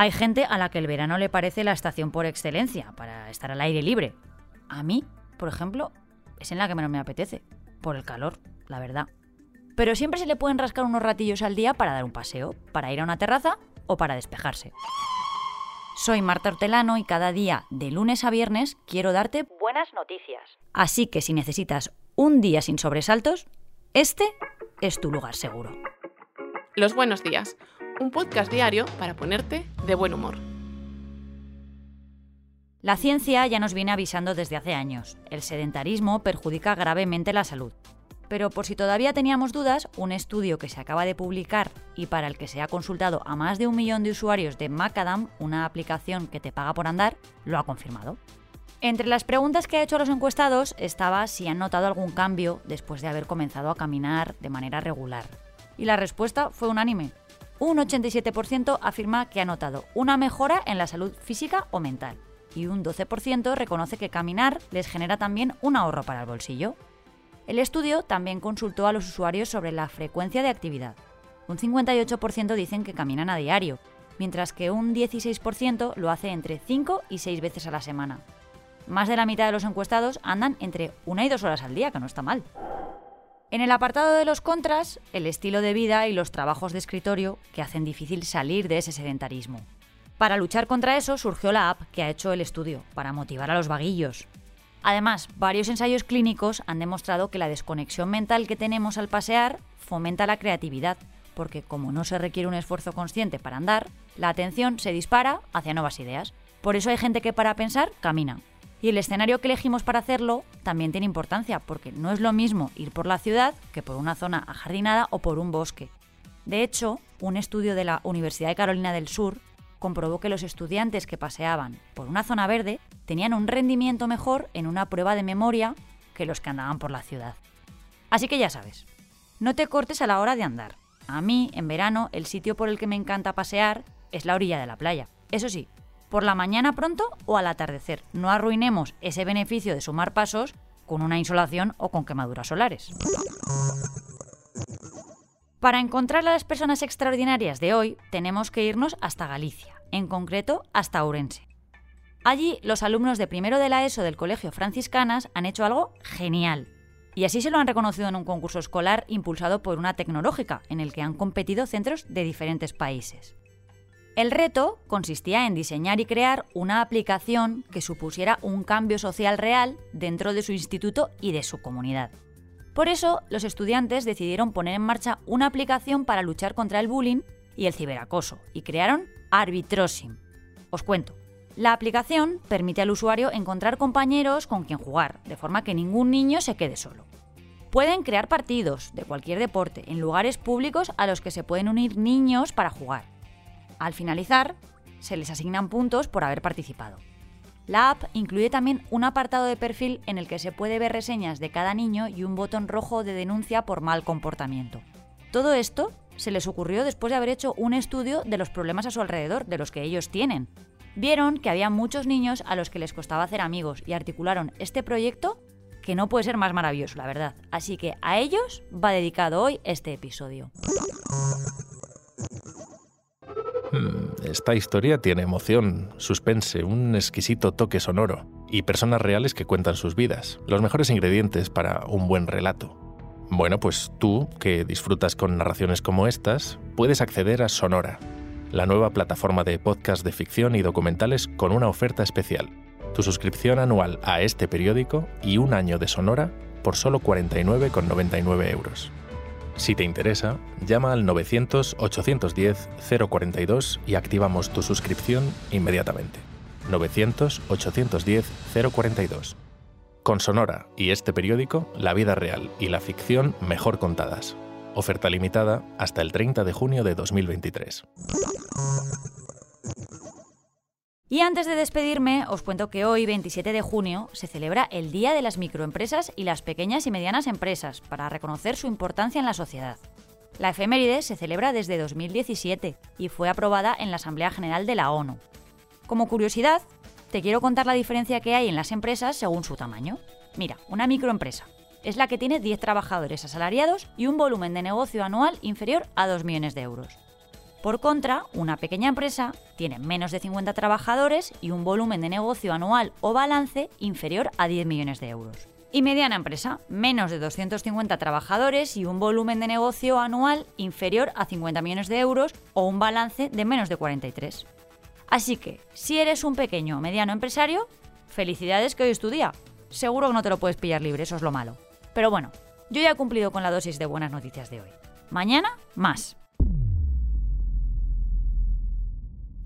Hay gente a la que el verano le parece la estación por excelencia para estar al aire libre. A mí, por ejemplo, es en la que menos me apetece, por el calor, la verdad. Pero siempre se le pueden rascar unos ratillos al día para dar un paseo, para ir a una terraza o para despejarse. Soy Marta Hortelano y cada día, de lunes a viernes, quiero darte buenas noticias. Así que si necesitas un día sin sobresaltos, este es tu lugar seguro. Los buenos días, un podcast diario para ponerte de buen humor. La ciencia ya nos viene avisando desde hace años. El sedentarismo perjudica gravemente la salud. Pero por si todavía teníamos dudas, un estudio que se acaba de publicar y para el que se ha consultado a más de un millón de usuarios de Macadam, una aplicación que te paga por andar, lo ha confirmado. Entre las preguntas que ha hecho a los encuestados estaba si han notado algún cambio después de haber comenzado a caminar de manera regular. Y la respuesta fue unánime un 87% afirma que ha notado una mejora en la salud física o mental y un 12% reconoce que caminar les genera también un ahorro para el bolsillo. El estudio también consultó a los usuarios sobre la frecuencia de actividad. Un 58% dicen que caminan a diario, mientras que un 16% lo hace entre 5 y 6 veces a la semana. Más de la mitad de los encuestados andan entre una y dos horas al día, que no está mal. En el apartado de los contras, el estilo de vida y los trabajos de escritorio que hacen difícil salir de ese sedentarismo. Para luchar contra eso surgió la app que ha hecho el estudio, para motivar a los vaguillos. Además, varios ensayos clínicos han demostrado que la desconexión mental que tenemos al pasear fomenta la creatividad, porque como no se requiere un esfuerzo consciente para andar, la atención se dispara hacia nuevas ideas. Por eso hay gente que para pensar camina, y el escenario que elegimos para hacerlo también tiene importancia, porque no es lo mismo ir por la ciudad que por una zona ajardinada o por un bosque. De hecho, un estudio de la Universidad de Carolina del Sur comprobó que los estudiantes que paseaban por una zona verde tenían un rendimiento mejor en una prueba de memoria que los que andaban por la ciudad. Así que ya sabes, no te cortes a la hora de andar. A mí, en verano, el sitio por el que me encanta pasear es la orilla de la playa. Eso sí, por la mañana pronto o al atardecer. No arruinemos ese beneficio de sumar pasos con una insolación o con quemaduras solares. Para encontrar a las personas extraordinarias de hoy, tenemos que irnos hasta Galicia, en concreto hasta Ourense. Allí, los alumnos de primero de la ESO del Colegio Franciscanas han hecho algo genial. Y así se lo han reconocido en un concurso escolar impulsado por una tecnológica, en el que han competido centros de diferentes países. El reto consistía en diseñar y crear una aplicación que supusiera un cambio social real dentro de su instituto y de su comunidad. Por eso, los estudiantes decidieron poner en marcha una aplicación para luchar contra el bullying y el ciberacoso, y crearon Arbitrosim. Os cuento. La aplicación permite al usuario encontrar compañeros con quien jugar, de forma que ningún niño se quede solo. Pueden crear partidos de cualquier deporte en lugares públicos a los que se pueden unir niños para jugar al finalizar, se les asignan puntos por haber participado. La app incluye también un apartado de perfil en el que se puede ver reseñas de cada niño y un botón rojo de denuncia por mal comportamiento. Todo esto se les ocurrió después de haber hecho un estudio de los problemas a su alrededor, de los que ellos tienen. Vieron que había muchos niños a los que les costaba hacer amigos y articularon este proyecto que no puede ser más maravilloso, la verdad. Así que a ellos va dedicado hoy este episodio. Esta historia tiene emoción, suspense, un exquisito toque sonoro y personas reales que cuentan sus vidas, los mejores ingredientes para un buen relato. Bueno, pues tú, que disfrutas con narraciones como estas, puedes acceder a Sonora, la nueva plataforma de podcast de ficción y documentales con una oferta especial. Tu suscripción anual a este periódico y un año de Sonora por solo 49,99 euros. Si te interesa, llama al 900-810-042 y activamos tu suscripción inmediatamente. 900-810-042. Con Sonora y este periódico, la vida real y la ficción mejor contadas. Oferta limitada hasta el 30 de junio de 2023. Y antes de despedirme, os cuento que hoy, 27 de junio, se celebra el Día de las Microempresas y las Pequeñas y Medianas Empresas, para reconocer su importancia en la sociedad. La efeméride se celebra desde 2017 y fue aprobada en la Asamblea General de la ONU. Como curiosidad, te quiero contar la diferencia que hay en las empresas según su tamaño. Mira, una microempresa. es la que tiene 10 trabajadores asalariados y un volumen de negocio anual inferior a 2 millones de euros. Por contra, una pequeña empresa tiene menos de 50 trabajadores y un volumen de negocio anual o balance inferior a 10 millones de euros. Y mediana empresa, menos de 250 trabajadores y un volumen de negocio anual inferior a 50 millones de euros o un balance de menos de 43. Así que, si eres un pequeño o mediano empresario, felicidades que hoy es tu día. Seguro que no te lo puedes pillar libre, eso es lo malo. Pero bueno, yo ya he cumplido con la dosis de buenas noticias de hoy. Mañana, más.